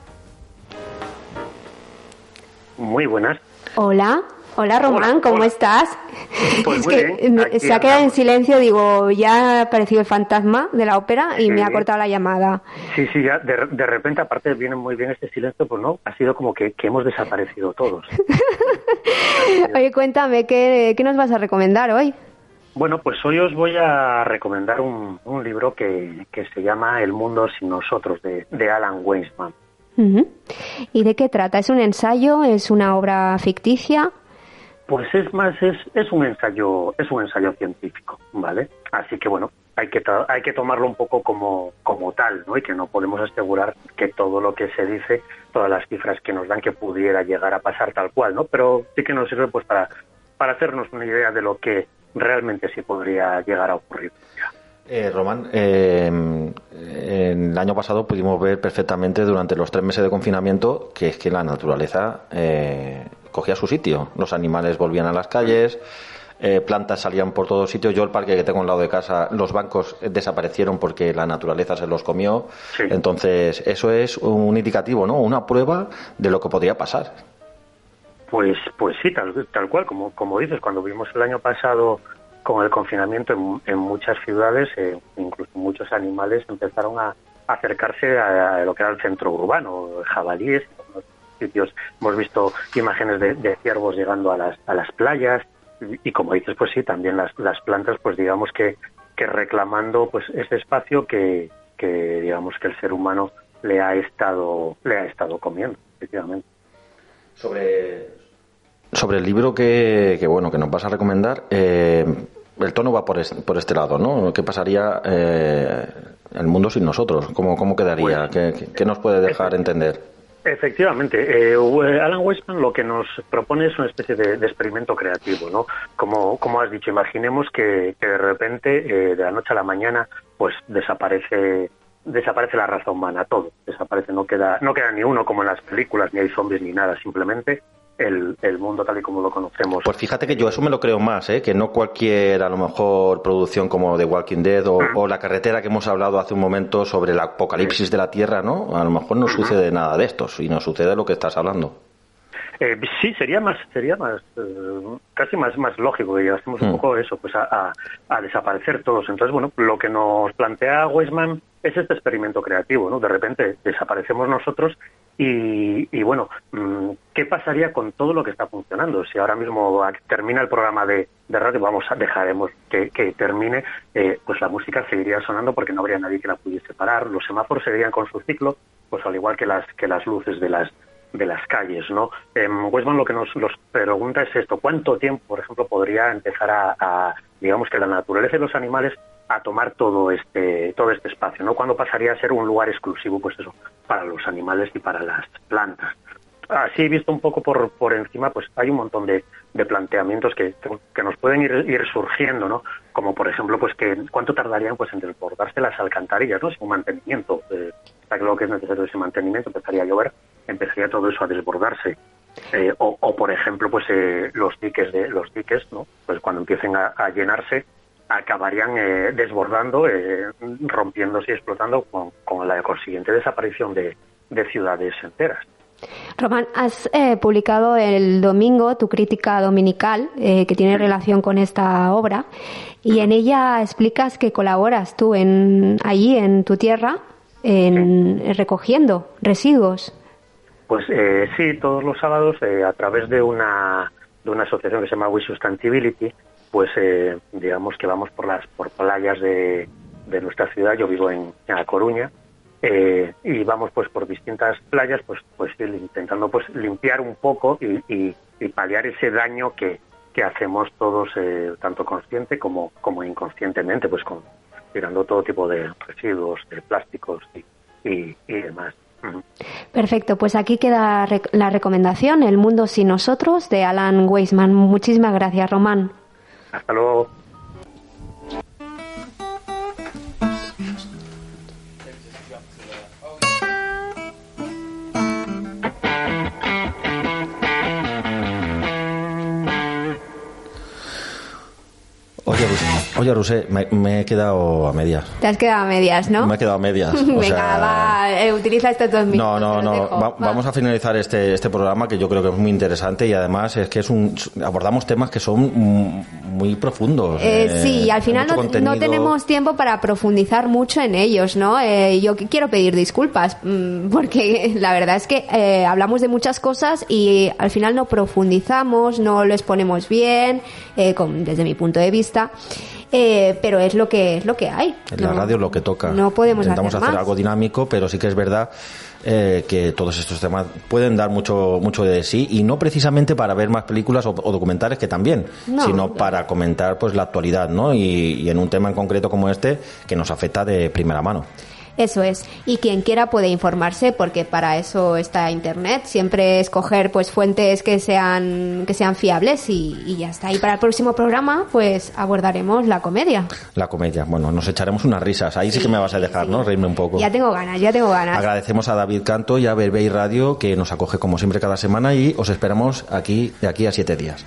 O: Muy buenas.
C: Hola, hola Román, ¿cómo estás?
O: Pues
C: es
O: muy
C: que
O: bien,
C: se ha quedado en silencio, digo, ya ha aparecido el fantasma de la ópera y me ha cortado la llamada.
O: Sí, sí, ya de, de repente, aparte viene muy bien este silencio, pues no, ha sido como que, que hemos desaparecido todos.
C: Oye, cuéntame, ¿qué, qué nos vas a recomendar hoy?
O: Bueno, pues hoy os voy a recomendar un, un libro que, que se llama El mundo sin nosotros, de, de Alan Weisman.
C: ¿Y de qué trata? ¿Es un ensayo? ¿Es una obra ficticia?
O: Pues es más, es, es un ensayo, es un ensayo científico, ¿vale? Así que bueno, hay que, hay que tomarlo un poco como, como tal, ¿no? Y que no podemos asegurar que todo lo que se dice, todas las cifras que nos dan que pudiera llegar a pasar tal cual, ¿no? Pero sí que nos sirve pues para, para hacernos una idea de lo que realmente sí podría llegar a ocurrir.
D: Eh, Román, eh, en el año pasado pudimos ver perfectamente durante los tres meses de confinamiento que es que la naturaleza eh, cogía su sitio. Los animales volvían a las calles, eh, plantas salían por todos sitios. Yo el parque que tengo al lado de casa, los bancos desaparecieron porque la naturaleza se los comió. Entonces, eso es un indicativo, ¿no? Una prueba de lo que podría pasar.
O: Pues, pues sí, tal, tal cual, como, como dices, cuando vimos el año pasado con el confinamiento en, muchas ciudades, eh, incluso muchos animales empezaron a acercarse a, lo que era el centro urbano, jabalíes, sitios hemos visto imágenes de, de ciervos llegando a las, a las playas y, y como dices, pues sí, también las, las plantas, pues digamos que, que reclamando pues ese espacio que, que digamos que el ser humano le ha estado le ha estado comiendo, efectivamente.
D: Sobre sobre el libro que, que, bueno que nos vas a recomendar, eh, el tono va por, este, por este lado, ¿no? ¿Qué pasaría eh, el mundo sin nosotros? ¿Cómo, cómo quedaría? ¿Qué, qué nos puede dejar entender?
O: Efectivamente, eh, Alan Weisman lo que nos propone es una especie de, de experimento creativo, ¿no? Como, como has dicho, imaginemos que, que de repente, eh, de la noche a la mañana, pues desaparece desaparece la raza humana, todo desaparece, no queda, no queda ni uno como en las películas, ni hay zombies ni nada, simplemente el, el, mundo tal y como lo conocemos.
D: Pues fíjate que yo eso me lo creo más, ¿eh? que no cualquier, a lo mejor, producción como The Walking Dead o, o, La Carretera que hemos hablado hace un momento sobre el apocalipsis de la Tierra, ¿no? A lo mejor no sucede nada de esto y no sucede lo que estás hablando.
O: Eh, sí, sería más, sería más, eh, casi más, más lógico que llegásemos un poco eso, pues a, a, a, desaparecer todos. Entonces, bueno, lo que nos plantea Weisman es este experimento creativo, ¿no? De repente desaparecemos nosotros y, y bueno, ¿qué pasaría con todo lo que está funcionando? Si ahora mismo termina el programa de, radio, vamos a dejaremos que, termine, eh, pues la música seguiría sonando porque no habría nadie que la pudiese parar, los semáforos seguirían con su ciclo, pues al igual que las que las luces de las de las calles, ¿no? Eh, Westman lo que nos los pregunta es esto: ¿cuánto tiempo, por ejemplo, podría empezar a, digamos que la naturaleza y los animales a tomar todo este todo este espacio, ¿no? ¿Cuándo pasaría a ser un lugar exclusivo, pues eso, para los animales y para las plantas? Así visto un poco por, por encima, pues hay un montón de, de planteamientos que, que nos pueden ir, ir surgiendo, ¿no? Como por ejemplo, pues que cuánto tardarían pues en desbordarse las alcantarillas, ¿no? Sin mantenimiento. Eh, está claro que es necesario ese mantenimiento, empezaría a llover, empezaría todo eso a desbordarse. Eh, o, o, por ejemplo, pues eh, los diques de los diques, ¿no? Pues cuando empiecen a, a llenarse, acabarían eh, desbordando, eh, rompiéndose y explotando con, con, la consiguiente desaparición de, de ciudades enteras.
C: Román, has eh, publicado el domingo tu crítica dominical eh, que tiene relación con esta obra y en ella explicas que colaboras tú en allí en tu tierra en, sí. recogiendo residuos.
O: Pues eh, sí, todos los sábados eh, a través de una de una asociación que se llama We Sustainability, pues eh, digamos que vamos por las por playas de, de nuestra ciudad. Yo vivo en, La Coruña eh, y vamos pues por distintas playas pues pues intentando pues limpiar un poco y, y, paliar ese daño que, que hacemos todos eh, tanto consciente como como inconscientemente pues con tirando todo tipo de residuos de plásticos y, y, y demás
C: Perfecto, pues aquí queda la recomendación El mundo sin nosotros de Alan Weisman. Muchísimas gracias, Román.
O: Hasta luego.
D: Oye Rusé, me, me, he quedado a medias.
C: Te has quedado a medias, ¿no?
D: Me he quedado a medias. O
C: Venga,
D: sea...
C: va, eh, utiliza estos dos minutos.
D: No, no, no. Va, va. Vamos a finalizar este, este programa que yo creo que es muy interesante y además es que es un abordamos temas que son muy profundos.
C: Eh, eh, sí, al final no, no, tenemos tiempo para profundizar mucho en ellos, ¿no? Eh, yo quiero pedir disculpas mm, porque la verdad es que hablamos de muchas cosas y al final no profundizamos, no lo exponemos bien, con, desde mi punto de vista eh, pero es lo que es lo que hay.
D: En la radio es lo que toca.
C: No podemos
D: Intentamos
C: hacer,
D: hacer algo dinámico, pero sí que es verdad eh, que todos estos temas pueden dar mucho mucho de sí y no precisamente para ver más películas o, o documentales que también, no, sino para comentar pues la actualidad, ¿no? Y, y en un tema en concreto como este que nos afecta de primera mano.
C: Eso es. Y quien quiera puede informarse porque para eso está internet. Siempre escoger pues fuentes que sean que sean fiables y, y, ya está. Y para el próximo programa pues abordaremos la comedia.
D: La comedia. Bueno, nos echaremos unas risas. Ahí sí, sí que me vas a dejar, sí. ¿no? Reírme un poco.
C: Ya tengo ganas, ya tengo ganas.
D: Agradecemos a David Canto y a Berbey Radio que nos acoge como siempre cada semana y os esperamos aquí de aquí a siete días.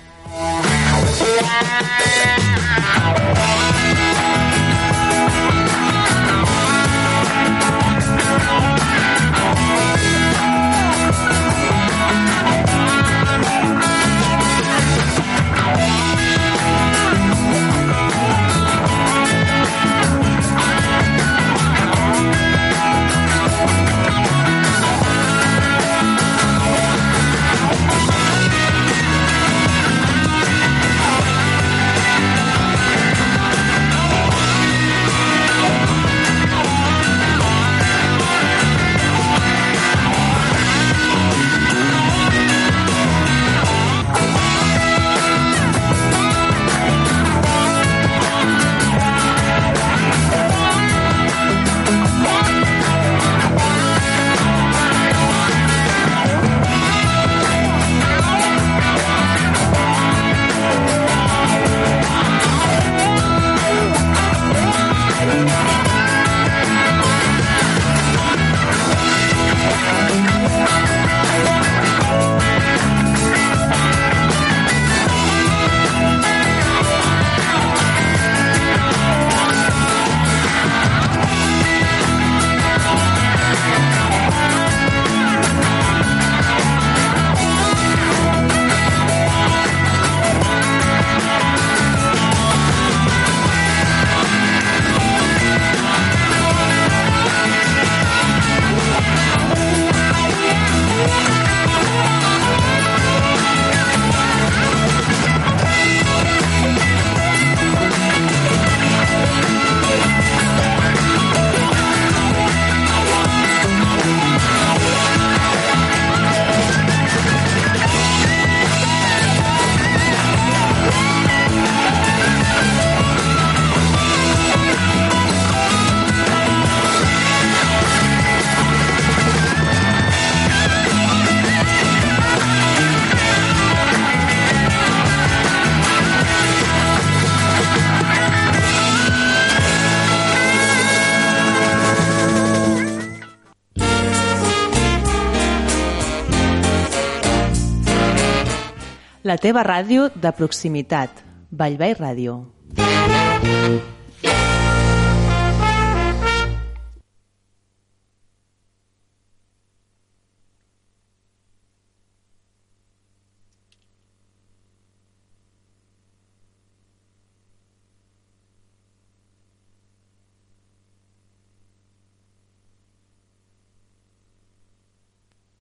A: La teva ràdio de proximitat. Vallvei Ràdio.